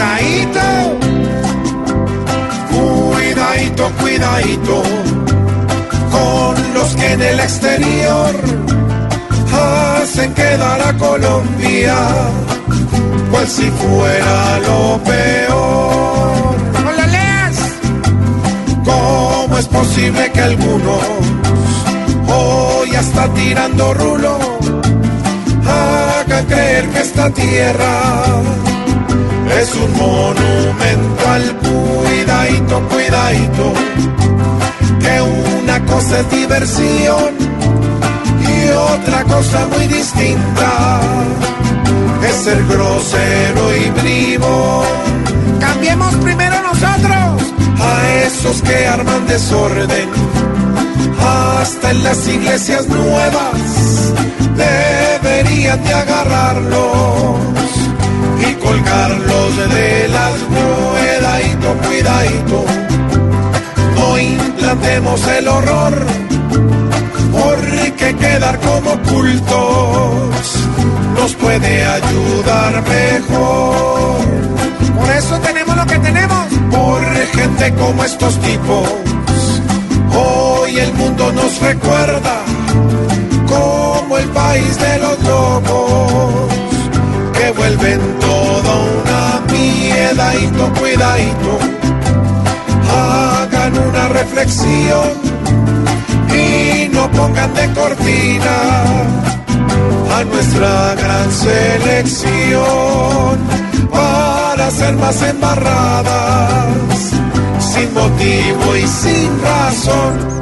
Cuidadito, cuidadito, cuidadito con los que en el exterior hacen quedar a Colombia cual si fuera lo peor. ¡No la leas! ¿Cómo es posible que algunos hoy hasta tirando rulo hagan creer que esta tierra es un monumento al cuidadito, cuidadito, que una cosa es diversión y otra cosa muy distinta es ser grosero y bribón. Cambiemos primero nosotros. A esos que arman desorden, hasta en las iglesias nuevas, deberían de agarrarlos y colgarlos de las cuidadito, cuidadito. No implantemos el horror, porque quedar como cultos nos puede ayudar mejor. Por eso tenemos lo que tenemos. Por gente como estos tipos, hoy el mundo nos recuerda como el país de los locos piedadito, cuidadito. Hagan una reflexión y no pongan de cortina a nuestra gran selección para ser más embarradas sin motivo y sin razón.